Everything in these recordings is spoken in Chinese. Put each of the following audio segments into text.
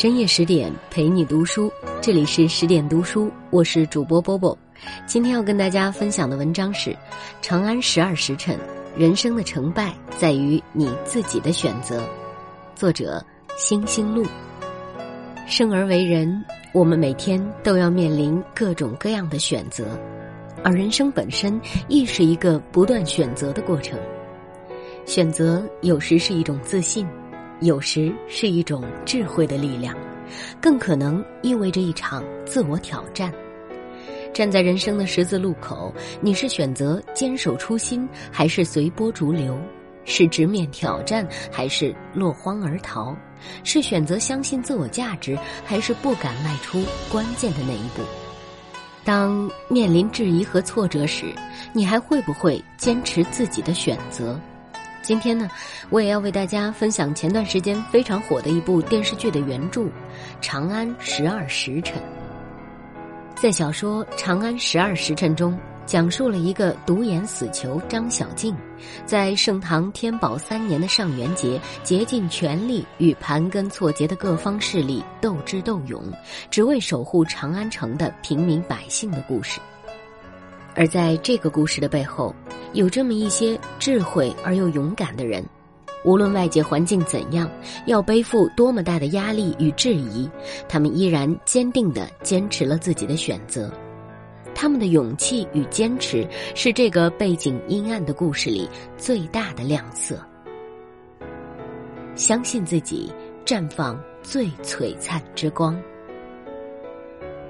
深夜十点陪你读书，这里是十点读书，我是主播波波。今天要跟大家分享的文章是《长安十二时辰》，人生的成败在于你自己的选择。作者：星星路。生而为人，我们每天都要面临各种各样的选择，而人生本身亦是一个不断选择的过程。选择有时是一种自信。有时是一种智慧的力量，更可能意味着一场自我挑战。站在人生的十字路口，你是选择坚守初心，还是随波逐流？是直面挑战，还是落荒而逃？是选择相信自我价值，还是不敢迈出关键的那一步？当面临质疑和挫折时，你还会不会坚持自己的选择？今天呢，我也要为大家分享前段时间非常火的一部电视剧的原著《长安十二时辰》。在小说《长安十二时辰》中，讲述了一个独眼死囚张小敬，在盛唐天宝三年的上元节，竭尽全力与盘根错节的各方势力斗智斗勇，只为守护长安城的平民百姓的故事。而在这个故事的背后，有这么一些智慧而又勇敢的人，无论外界环境怎样，要背负多么大的压力与质疑，他们依然坚定地坚持了自己的选择。他们的勇气与坚持，是这个背景阴暗的故事里最大的亮色。相信自己，绽放最璀璨之光。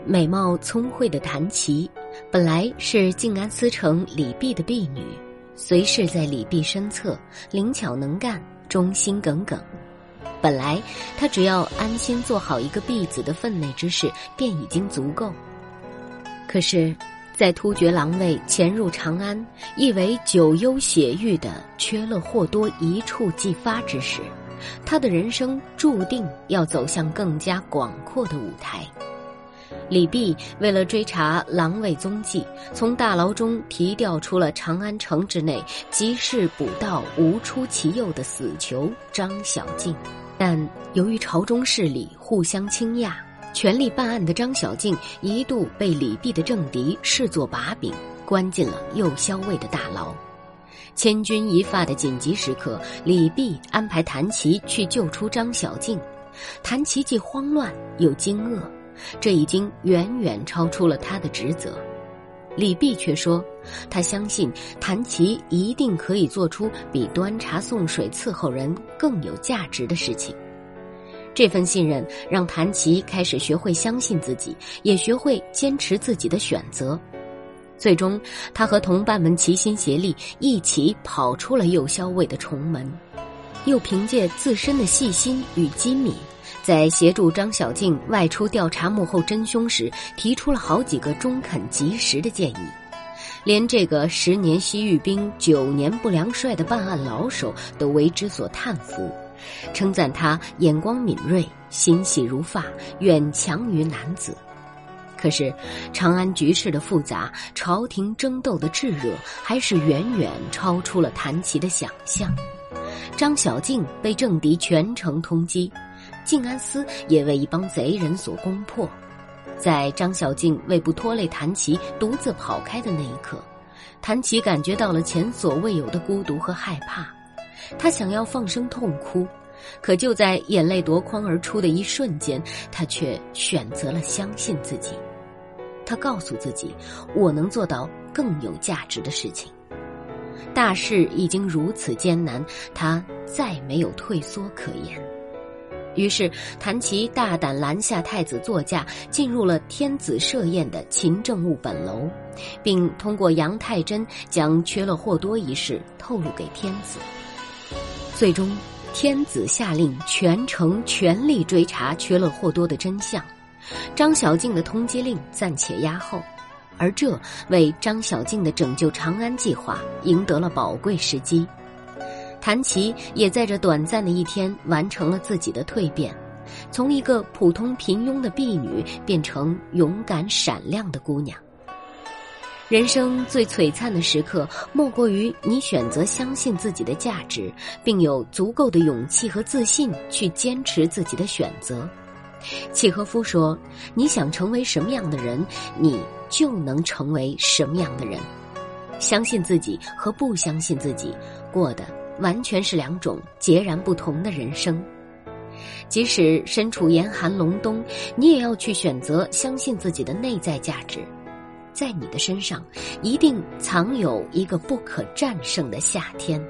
美貌聪慧的谭琪。本来是静安思成李泌的婢女，随侍在李泌身侧，灵巧能干，忠心耿耿。本来她只要安心做好一个婢子的分内之事，便已经足够。可是，在突厥狼卫潜入长安，意为九幽血域的缺了或多一触即发之时，他的人生注定要走向更加广阔的舞台。李泌为了追查狼卫踪迹，从大牢中提调出了长安城之内及时捕到无出其右的死囚张小敬。但由于朝中势力互相倾轧，全力办案的张小敬一度被李泌的政敌视作把柄，关进了右骁卫的大牢。千钧一发的紧急时刻，李泌安排谭琪去救出张小敬，谭琪既慌乱又惊愕。这已经远远超出了他的职责，李泌却说，他相信谭琪一定可以做出比端茶送水伺候人更有价值的事情。这份信任让谭琪开始学会相信自己，也学会坚持自己的选择。最终，他和同伴们齐心协力，一起跑出了右骁卫的重门，又凭借自身的细心与机敏。在协助张小静外出调查幕后真凶时，提出了好几个中肯及时的建议，连这个十年西域兵、九年不良帅的办案老手都为之所叹服，称赞他眼光敏锐、心细如发，远强于男子。可是，长安局势的复杂，朝廷争斗的炙热，还是远远超出了谭琪的想象。张小静被政敌全城通缉。静安司也为一帮贼人所攻破，在张小静为不拖累谭琪独自跑开的那一刻，谭琪感觉到了前所未有的孤独和害怕，他想要放声痛哭，可就在眼泪夺眶而出的一瞬间，他却选择了相信自己。他告诉自己：“我能做到更有价值的事情。”大事已经如此艰难，他再没有退缩可言。于是，谭琪大胆拦下太子座驾，进入了天子设宴的勤政务本楼，并通过杨太真将缺了霍多一事透露给天子。最终，天子下令全城全力追查缺了霍多的真相，张小敬的通缉令暂且压后，而这为张小敬的拯救长安计划赢得了宝贵时机。谭琪也在这短暂的一天完成了自己的蜕变，从一个普通平庸的婢女变成勇敢闪亮的姑娘。人生最璀璨的时刻，莫过于你选择相信自己的价值，并有足够的勇气和自信去坚持自己的选择。契诃夫说：“你想成为什么样的人，你就能成为什么样的人。相信自己和不相信自己，过的完全是两种截然不同的人生。即使身处严寒隆冬，你也要去选择相信自己的内在价值。在你的身上，一定藏有一个不可战胜的夏天。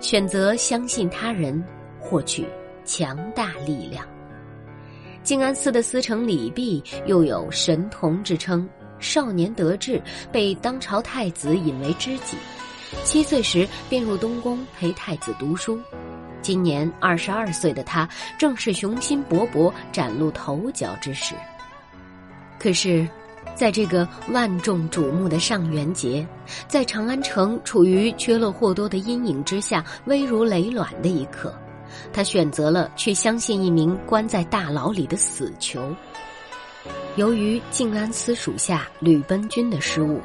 选择相信他人，获取强大力量。”静安寺的司城李泌又有神童之称，少年得志，被当朝太子引为知己。七岁时便入东宫陪太子读书。今年二十二岁的他，正是雄心勃勃、崭露头角之时。可是，在这个万众瞩目的上元节，在长安城处于缺勒或多的阴影之下，危如累卵的一刻。他选择了去相信一名关在大牢里的死囚。由于静安司属下吕奔军的失误，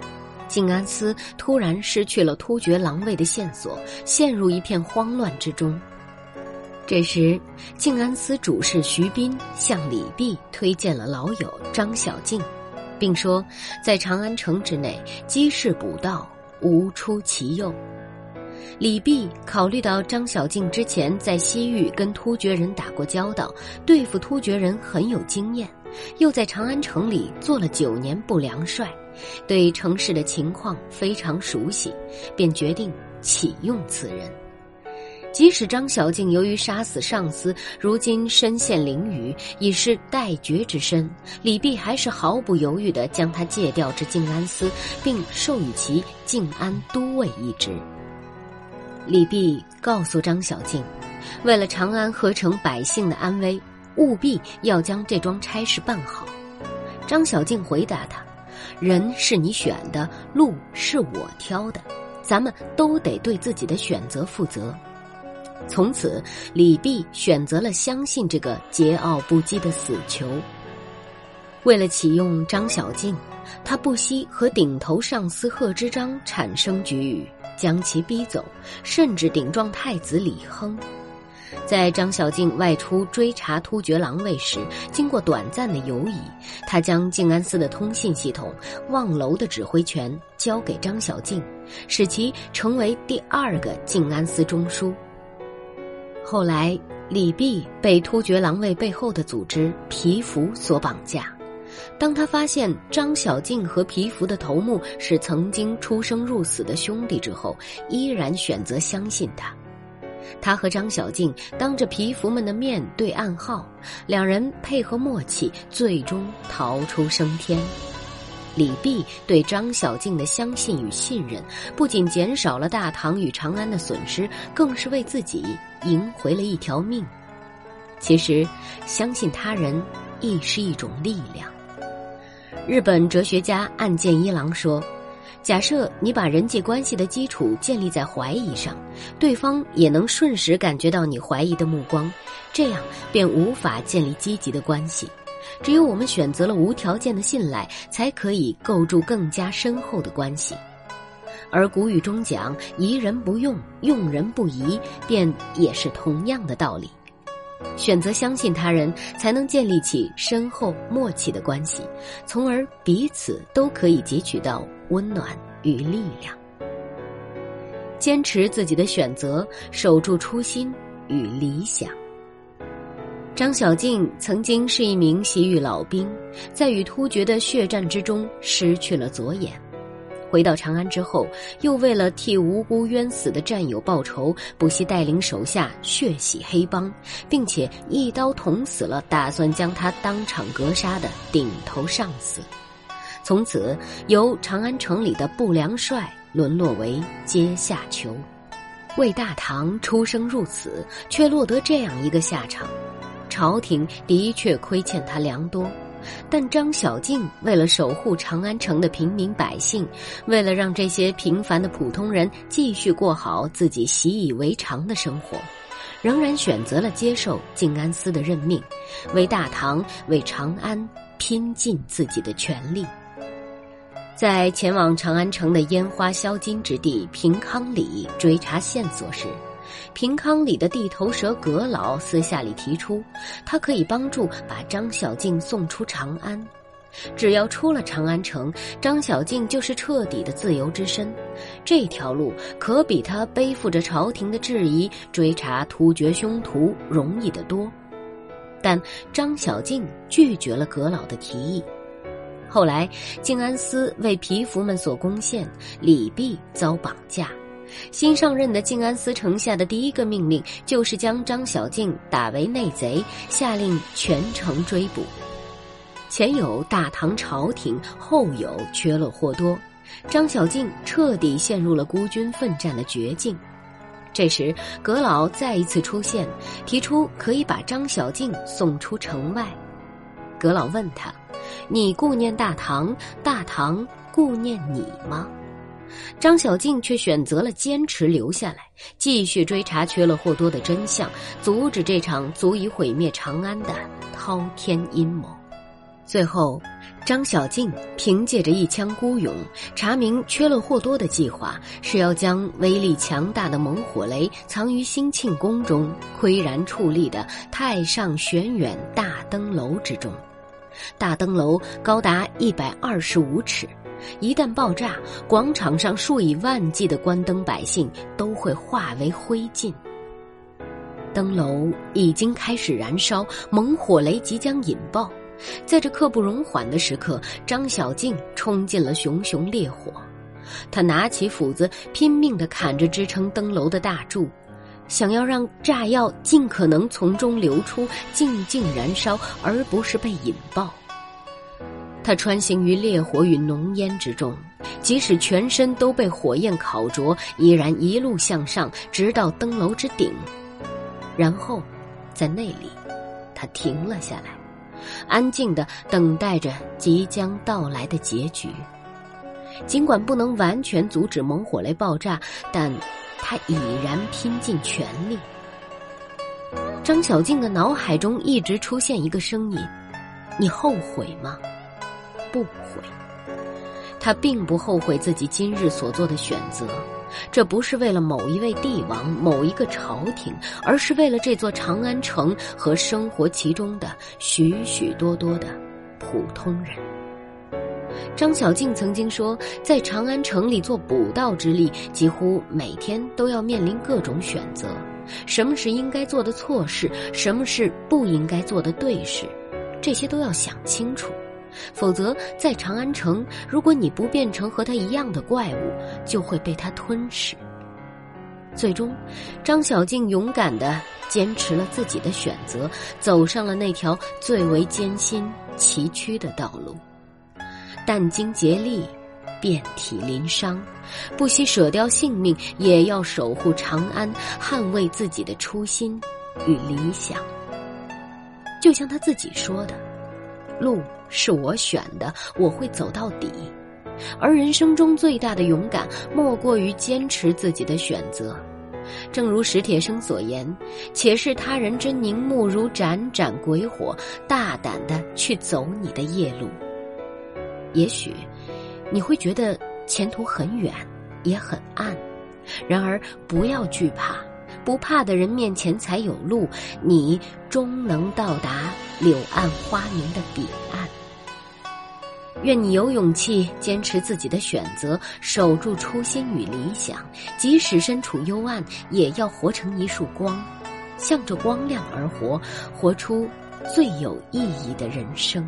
静安司突然失去了突厥狼卫的线索，陷入一片慌乱之中。这时，静安司主事徐斌向李泌推荐了老友张小敬，并说在长安城之内积士补道，无出其右。李泌考虑到张小敬之前在西域跟突厥人打过交道，对付突厥人很有经验，又在长安城里做了九年不良帅，对城市的情况非常熟悉，便决定启用此人。即使张小敬由于杀死上司，如今身陷囹圄，已是待决之身，李泌还是毫不犹豫地将他借调至静安司，并授予其静安都尉一职。李泌告诉张小敬，为了长安和城百姓的安危，务必要将这桩差事办好。张小敬回答他：“人是你选的，路是我挑的，咱们都得对自己的选择负责。”从此，李泌选择了相信这个桀骜不羁的死囚。为了启用张小敬，他不惜和顶头上司贺知章产生局龉。将其逼走，甚至顶撞太子李亨。在张小静外出追查突厥狼卫时，经过短暂的犹疑，他将静安司的通信系统、望楼的指挥权交给张小静，使其成为第二个静安司中枢。后来，李泌被突厥狼卫背后的组织皮福所绑架。当他发现张小静和皮福的头目是曾经出生入死的兄弟之后，依然选择相信他。他和张小静当着皮服们的面对暗号，两人配合默契，最终逃出升天。李泌对张小静的相信与信任，不仅减少了大唐与长安的损失，更是为自己赢回了一条命。其实，相信他人亦是一种力量。日本哲学家岸见一郎说：“假设你把人际关系的基础建立在怀疑上，对方也能瞬时感觉到你怀疑的目光，这样便无法建立积极的关系。只有我们选择了无条件的信赖，才可以构筑更加深厚的关系。而古语中讲‘疑人不用，用人不疑’，便也是同样的道理。”选择相信他人，才能建立起深厚默契的关系，从而彼此都可以汲取到温暖与力量。坚持自己的选择，守住初心与理想。张小敬曾经是一名西域老兵，在与突厥的血战之中失去了左眼。回到长安之后，又为了替无辜冤死的战友报仇，不惜带领手下血洗黑帮，并且一刀捅死了打算将他当场格杀的顶头上司。从此，由长安城里的不良帅沦落为阶下囚，为大唐出生入死，却落得这样一个下场，朝廷的确亏欠他良多。但张小敬为了守护长安城的平民百姓，为了让这些平凡的普通人继续过好自己习以为常的生活，仍然选择了接受静安司的任命，为大唐、为长安拼尽自己的全力。在前往长安城的烟花销金之地平康里追查线索时，平康里的地头蛇阁老私下里提出，他可以帮助把张小静送出长安。只要出了长安城，张小静就是彻底的自由之身。这条路可比他背负着朝廷的质疑追查突厥凶徒容易得多。但张小静拒绝了阁老的提议。后来，静安司为皮服们所攻陷，李泌遭绑架。新上任的静安司城下的第一个命令就是将张小静打为内贼，下令全城追捕。前有大唐朝廷，后有缺勒霍多，张小静彻底陷入了孤军奋战的绝境。这时，阁老再一次出现，提出可以把张小静送出城外。阁老问他：“你顾念大唐，大唐顾念你吗？”张小静却选择了坚持留下来，继续追查缺了霍多的真相，阻止这场足以毁灭长安的滔天阴谋。最后，张小静凭借着一腔孤勇，查明缺了霍多的计划是要将威力强大的猛火雷藏于兴庆宫中岿然矗立的太上玄远大灯楼之中。大灯楼高达一百二十五尺，一旦爆炸，广场上数以万计的关灯百姓都会化为灰烬。灯楼已经开始燃烧，猛火雷即将引爆。在这刻不容缓的时刻，张小静冲进了熊熊烈火。他拿起斧子，拼命地砍着支撑灯楼的大柱，想要让炸药尽可能从中流出，静静燃烧，而不是被引爆。他穿行于烈火与浓烟之中，即使全身都被火焰烤灼，依然一路向上，直到灯楼之顶。然后，在那里，他停了下来。安静的等待着即将到来的结局。尽管不能完全阻止猛火雷爆炸，但他已然拼尽全力。张小静的脑海中一直出现一个声音：“你后悔吗？”“不悔。”他并不后悔自己今日所做的选择。这不是为了某一位帝王、某一个朝廷，而是为了这座长安城和生活其中的许许多多的普通人。张小静曾经说，在长安城里做捕盗之力，几乎每天都要面临各种选择：什么是应该做的错事，什么是不应该做的对事，这些都要想清楚。否则，在长安城，如果你不变成和他一样的怪物，就会被他吞噬。最终，张小静勇敢的坚持了自己的选择，走上了那条最为艰辛崎岖的道路。殚精竭力，遍体鳞伤，不惜舍掉性命，也要守护长安，捍卫自己的初心与理想。就像他自己说的。路是我选的，我会走到底。而人生中最大的勇敢，莫过于坚持自己的选择。正如史铁生所言：“且视他人之凝目如盏盏鬼火，大胆的去走你的夜路。”也许你会觉得前途很远，也很暗。然而不要惧怕。不怕的人面前才有路，你终能到达柳暗花明的彼岸。愿你有勇气坚持自己的选择，守住初心与理想，即使身处幽暗，也要活成一束光，向着光亮而活，活出最有意义的人生。